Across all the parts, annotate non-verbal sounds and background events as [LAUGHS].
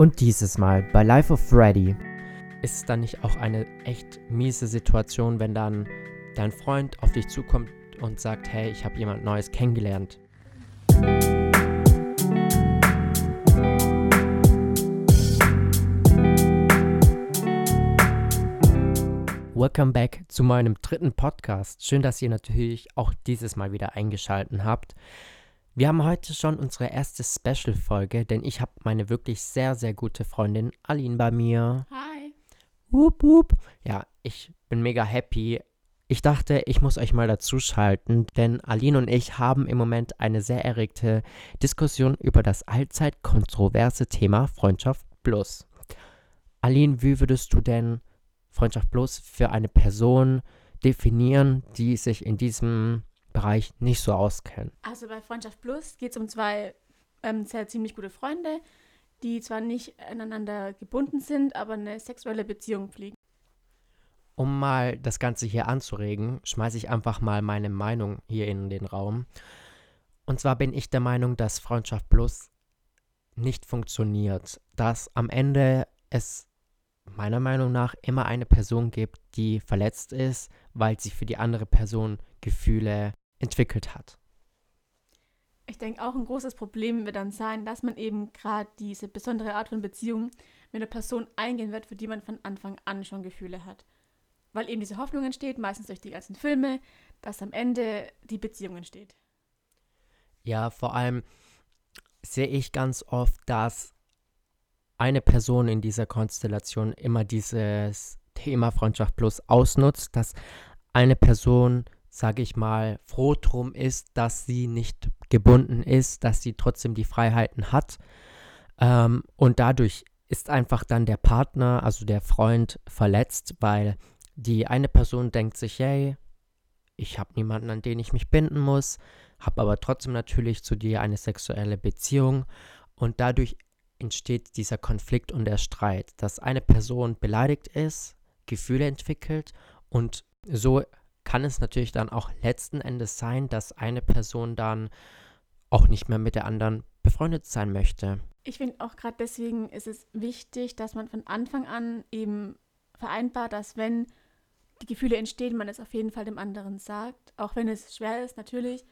Und dieses Mal bei Life of Freddy ist es dann nicht auch eine echt miese Situation, wenn dann dein Freund auf dich zukommt und sagt, hey, ich habe jemand Neues kennengelernt. Welcome back zu meinem dritten Podcast. Schön, dass ihr natürlich auch dieses Mal wieder eingeschaltet habt. Wir haben heute schon unsere erste Special-Folge, denn ich habe meine wirklich sehr, sehr gute Freundin Aline bei mir. Hi. Wup, wup. Ja, ich bin mega happy. Ich dachte, ich muss euch mal dazu schalten, denn Aline und ich haben im Moment eine sehr erregte Diskussion über das allzeit kontroverse Thema Freundschaft Plus. Aline, wie würdest du denn Freundschaft Plus für eine Person definieren, die sich in diesem Bereich nicht so auskennt? Also bei Freundschaft Plus geht es um zwei ähm, sehr ziemlich gute Freunde, die zwar nicht aneinander gebunden sind, aber eine sexuelle Beziehung pflegen. Um mal das Ganze hier anzuregen, schmeiße ich einfach mal meine Meinung hier in den Raum. Und zwar bin ich der Meinung, dass Freundschaft Plus nicht funktioniert. Dass am Ende es meiner Meinung nach immer eine Person gibt, die verletzt ist, weil sie für die andere Person Gefühle entwickelt hat. Ich denke, auch ein großes Problem wird dann sein, dass man eben gerade diese besondere Art von Beziehung mit einer Person eingehen wird, für die man von Anfang an schon Gefühle hat. Weil eben diese Hoffnung entsteht, meistens durch die ganzen Filme, dass am Ende die Beziehung entsteht. Ja, vor allem sehe ich ganz oft, dass eine Person in dieser Konstellation immer dieses Thema Freundschaft Plus ausnutzt, dass eine Person, sage ich mal, froh drum ist, dass sie nicht gebunden ist, dass sie trotzdem die Freiheiten hat. Ähm, und dadurch ist einfach dann der Partner, also der Freund, verletzt, weil die eine Person denkt sich, hey, ich habe niemanden, an den ich mich binden muss, habe aber trotzdem natürlich zu dir eine sexuelle Beziehung und dadurch entsteht dieser Konflikt und der Streit, dass eine Person beleidigt ist, Gefühle entwickelt und so kann es natürlich dann auch letzten Endes sein, dass eine Person dann auch nicht mehr mit der anderen befreundet sein möchte. Ich finde auch gerade deswegen ist es wichtig, dass man von Anfang an eben vereinbart, dass wenn die Gefühle entstehen, man es auf jeden Fall dem anderen sagt, auch wenn es schwer ist natürlich,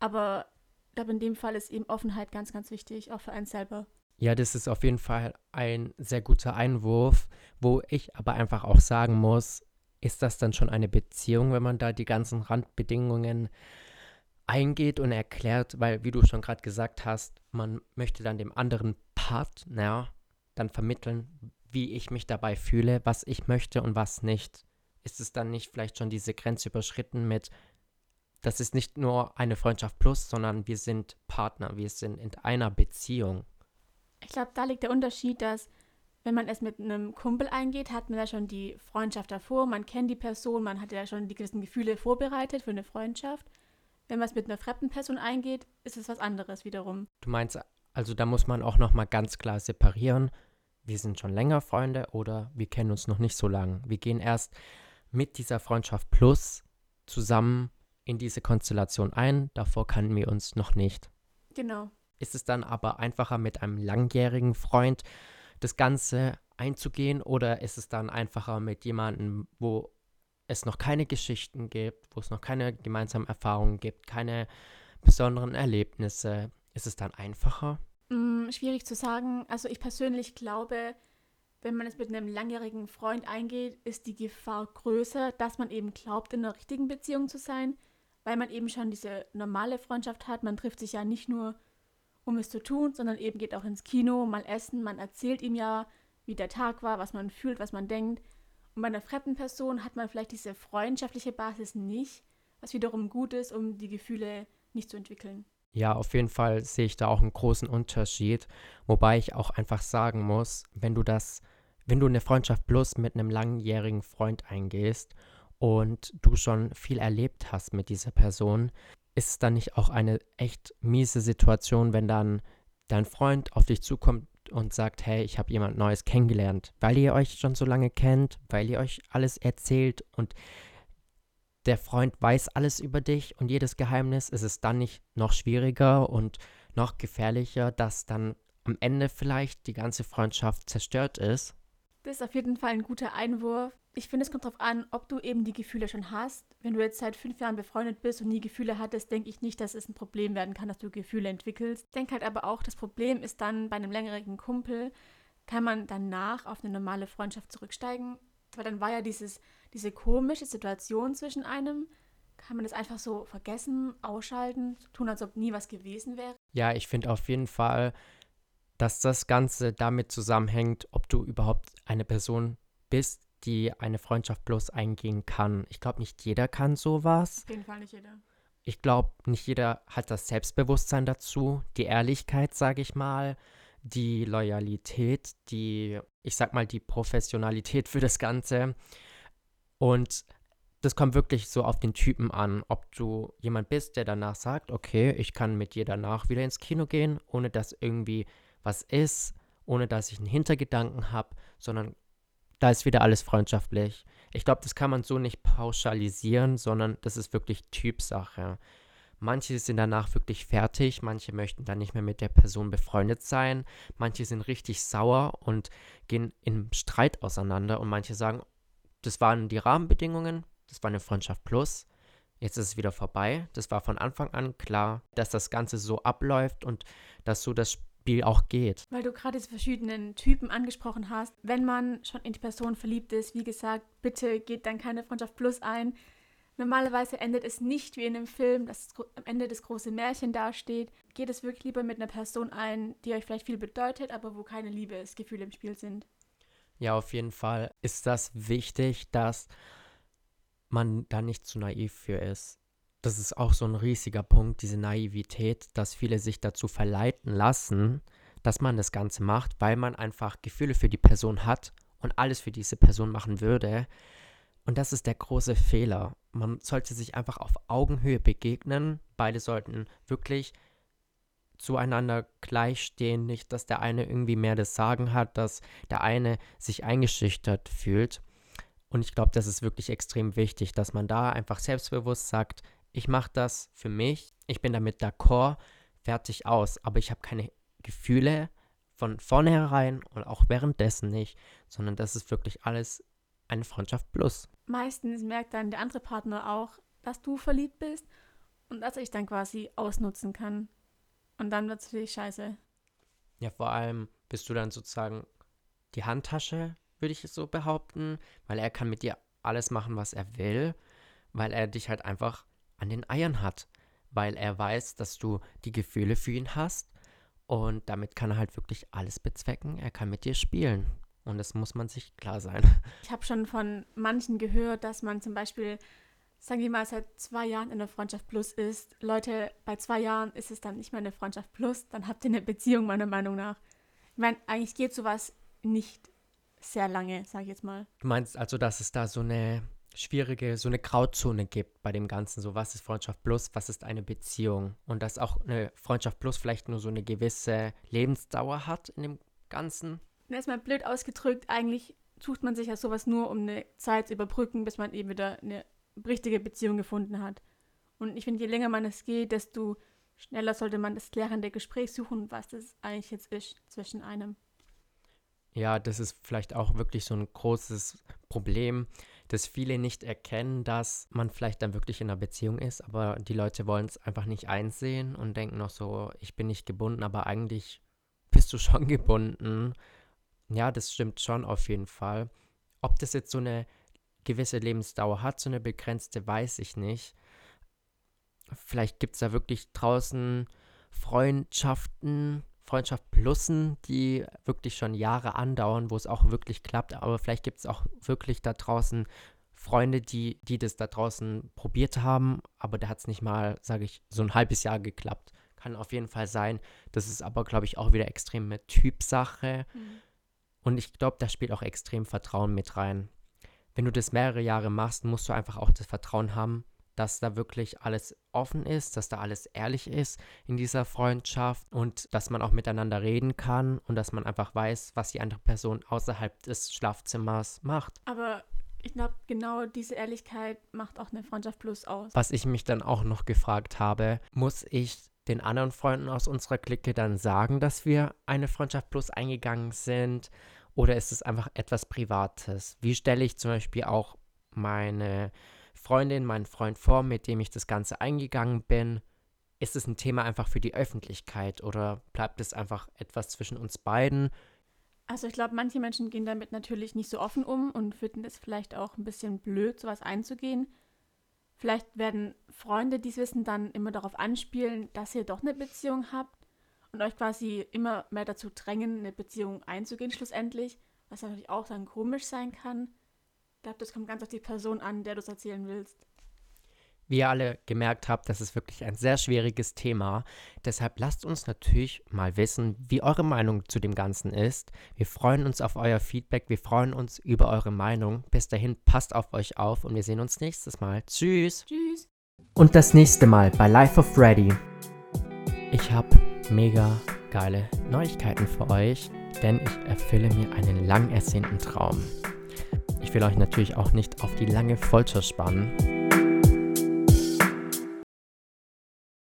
aber ich glaube in dem Fall ist eben Offenheit ganz, ganz wichtig, auch für einen selber. Ja, das ist auf jeden Fall ein sehr guter Einwurf, wo ich aber einfach auch sagen muss, ist das dann schon eine Beziehung, wenn man da die ganzen Randbedingungen eingeht und erklärt, weil wie du schon gerade gesagt hast, man möchte dann dem anderen Partner dann vermitteln, wie ich mich dabei fühle, was ich möchte und was nicht. Ist es dann nicht vielleicht schon diese Grenze überschritten mit, das ist nicht nur eine Freundschaft plus, sondern wir sind Partner, wir sind in einer Beziehung. Ich glaube, da liegt der Unterschied, dass wenn man es mit einem Kumpel eingeht, hat man ja schon die Freundschaft davor, man kennt die Person, man hat ja schon die gewissen Gefühle vorbereitet für eine Freundschaft. Wenn man es mit einer fremden Person eingeht, ist es was anderes wiederum. Du meinst, also da muss man auch noch mal ganz klar separieren. Wir sind schon länger Freunde oder wir kennen uns noch nicht so lange. Wir gehen erst mit dieser Freundschaft plus zusammen in diese Konstellation ein. Davor kannten wir uns noch nicht. Genau. Ist es dann aber einfacher mit einem langjährigen Freund das Ganze einzugehen oder ist es dann einfacher mit jemandem, wo es noch keine Geschichten gibt, wo es noch keine gemeinsamen Erfahrungen gibt, keine besonderen Erlebnisse? Ist es dann einfacher? Mm, schwierig zu sagen. Also ich persönlich glaube, wenn man es mit einem langjährigen Freund eingeht, ist die Gefahr größer, dass man eben glaubt, in einer richtigen Beziehung zu sein, weil man eben schon diese normale Freundschaft hat. Man trifft sich ja nicht nur um es zu tun, sondern eben geht auch ins Kino, mal essen, man erzählt ihm ja, wie der Tag war, was man fühlt, was man denkt. Und bei einer fremden Person hat man vielleicht diese freundschaftliche Basis nicht, was wiederum gut ist, um die Gefühle nicht zu entwickeln. Ja, auf jeden Fall sehe ich da auch einen großen Unterschied, wobei ich auch einfach sagen muss, wenn du das, wenn du eine Freundschaft plus mit einem langjährigen Freund eingehst und du schon viel erlebt hast mit dieser Person, ist es dann nicht auch eine echt miese Situation, wenn dann dein Freund auf dich zukommt und sagt, hey, ich habe jemand Neues kennengelernt, weil ihr euch schon so lange kennt, weil ihr euch alles erzählt und der Freund weiß alles über dich und jedes Geheimnis, ist es dann nicht noch schwieriger und noch gefährlicher, dass dann am Ende vielleicht die ganze Freundschaft zerstört ist. Das ist auf jeden Fall ein guter Einwurf. Ich finde, es kommt darauf an, ob du eben die Gefühle schon hast. Wenn du jetzt seit fünf Jahren befreundet bist und nie Gefühle hattest, denke ich nicht, dass es ein Problem werden kann, dass du Gefühle entwickelst. Ich denke halt aber auch, das Problem ist dann bei einem längeren Kumpel, kann man danach auf eine normale Freundschaft zurücksteigen. Weil dann war ja dieses, diese komische Situation zwischen einem. Kann man das einfach so vergessen, ausschalten, tun, als ob nie was gewesen wäre? Ja, ich finde auf jeden Fall, dass das Ganze damit zusammenhängt, ob du überhaupt eine Person bist, die eine Freundschaft bloß eingehen kann. Ich glaube, nicht jeder kann sowas. Auf jeden Fall nicht jeder. Ich glaube, nicht jeder hat das Selbstbewusstsein dazu, die Ehrlichkeit, sage ich mal, die Loyalität, die, ich sag mal, die Professionalität für das Ganze. Und das kommt wirklich so auf den Typen an, ob du jemand bist, der danach sagt, okay, ich kann mit dir danach wieder ins Kino gehen, ohne dass irgendwie was ist, ohne dass ich einen Hintergedanken habe, sondern da ist wieder alles freundschaftlich. Ich glaube, das kann man so nicht pauschalisieren, sondern das ist wirklich Typsache. Manche sind danach wirklich fertig, manche möchten dann nicht mehr mit der Person befreundet sein, manche sind richtig sauer und gehen im Streit auseinander und manche sagen, das waren die Rahmenbedingungen, das war eine Freundschaft plus, jetzt ist es wieder vorbei. Das war von Anfang an klar, dass das Ganze so abläuft und dass so das Spiel auch geht. Weil du gerade diese verschiedenen Typen angesprochen hast. Wenn man schon in die Person verliebt ist, wie gesagt, bitte geht dann keine Freundschaft Plus ein. Normalerweise endet es nicht wie in einem Film, dass am Ende das große Märchen dasteht. Geht es wirklich lieber mit einer Person ein, die euch vielleicht viel bedeutet, aber wo keine Liebesgefühle im Spiel sind. Ja, auf jeden Fall ist das wichtig, dass man da nicht zu naiv für ist das ist auch so ein riesiger Punkt, diese Naivität, dass viele sich dazu verleiten lassen, dass man das Ganze macht, weil man einfach Gefühle für die Person hat und alles für diese Person machen würde. Und das ist der große Fehler. Man sollte sich einfach auf Augenhöhe begegnen. Beide sollten wirklich zueinander gleichstehen. Nicht, dass der eine irgendwie mehr das Sagen hat, dass der eine sich eingeschüchtert fühlt. Und ich glaube, das ist wirklich extrem wichtig, dass man da einfach selbstbewusst sagt, ich mache das für mich, ich bin damit d'accord, fertig aus, aber ich habe keine Gefühle von vornherein und auch währenddessen nicht, sondern das ist wirklich alles eine Freundschaft plus. Meistens merkt dann der andere Partner auch, dass du verliebt bist und dass ich dann quasi ausnutzen kann. Und dann wird es für dich scheiße. Ja, vor allem bist du dann sozusagen die Handtasche, würde ich so behaupten, weil er kann mit dir alles machen, was er will, weil er dich halt einfach an den Eiern hat, weil er weiß, dass du die Gefühle für ihn hast und damit kann er halt wirklich alles bezwecken. Er kann mit dir spielen und das muss man sich klar sein. [LAUGHS] Ich habe schon von manchen gehört, dass man zum Beispiel, sagen wir mal, seit zwei Jahren in der Freundschaft Plus ist. Leute, bei zwei Jahren ist es dann nicht mehr eine Freundschaft Plus, dann habt ihr eine Beziehung, meiner Meinung nach. Ich meine, eigentlich geht sowas nicht sehr lange, sage ich jetzt mal. Du meinst also, dass es da so eine schwierige, so eine Grauzone gibt bei dem Ganzen. So, was ist Freundschaft plus, was ist eine Beziehung? Und dass auch eine Freundschaft plus vielleicht nur so eine gewisse Lebensdauer hat in dem Ganzen. Erstmal blöd ausgedrückt, eigentlich sucht man sich ja sowas nur, um eine Zeit zu überbrücken, bis man eben wieder eine richtige Beziehung gefunden hat. Und ich finde, je länger man es geht, desto schneller sollte man das klärende Gespräch suchen, was das eigentlich jetzt ist zwischen einem. Ja, das ist vielleicht auch wirklich so ein großes Problem, dass viele nicht erkennen, dass man vielleicht dann wirklich in einer Beziehung ist, aber die Leute wollen es einfach nicht einsehen und denken noch so, ich bin nicht gebunden, aber eigentlich bist du schon [LAUGHS] gebunden. Ja, das stimmt schon auf jeden Fall. Ob das jetzt so eine gewisse Lebensdauer hat, so eine begrenzte, weiß ich nicht. Vielleicht gibt es da wirklich draußen Freundschaften, Freundschaft plussen, die wirklich schon Jahre andauern, wo es auch wirklich klappt. Aber vielleicht gibt es auch wirklich da draußen Freunde, die, die das da draußen probiert haben, aber da hat es nicht mal, sage ich, so ein halbes Jahr geklappt. Kann auf jeden Fall sein. Das ist aber, glaube ich, auch wieder extrem mit Typsache. Mhm. Und ich glaube, da spielt auch extrem Vertrauen mit rein. Wenn du das mehrere Jahre machst, musst du einfach auch das Vertrauen haben, dass da wirklich alles offen ist, dass da alles ehrlich ist in dieser Freundschaft und dass man auch miteinander reden kann und dass man einfach weiß, was die andere Person außerhalb des Schlafzimmers macht. Aber ich glaube, genau diese Ehrlichkeit macht auch eine Freundschaft plus aus. Was ich mich dann auch noch gefragt habe, muss ich den anderen Freunden aus unserer Clique dann sagen, dass wir eine Freundschaft plus eingegangen sind? Oder ist es einfach etwas Privates? Wie stelle ich zum Beispiel auch meine Freundin, meinen Freund vor, mit dem ich das Ganze eingegangen bin? Ist es ein Thema einfach für die Öffentlichkeit oder bleibt es einfach etwas zwischen uns beiden? Also ich glaube, manche Menschen gehen damit natürlich nicht so offen um und finden es vielleicht auch ein bisschen blöd, sowas einzugehen. Vielleicht werden Freunde, die es wissen, dann immer darauf anspielen, dass ihr doch eine Beziehung habt und euch quasi immer mehr dazu drängen, eine Beziehung einzugehen schlussendlich, was natürlich auch dann komisch sein kann. Ich glaube, das kommt ganz auf die Person an, der du es erzählen willst. Wie ihr alle gemerkt habt, das ist wirklich ein sehr schwieriges Thema. Deshalb lasst uns natürlich mal wissen, wie eure Meinung zu dem Ganzen ist. Wir freuen uns auf euer Feedback, wir freuen uns über eure Meinung. Bis dahin, passt auf euch auf und wir sehen uns nächstes Mal. Tschüss. Tschüss. Und das nächste Mal bei Life of Freddy. Ich habe mega geile Neuigkeiten für euch, denn ich erfülle mir einen lang ersehnten Traum. Ich will euch natürlich auch nicht auf die lange Folter spannen.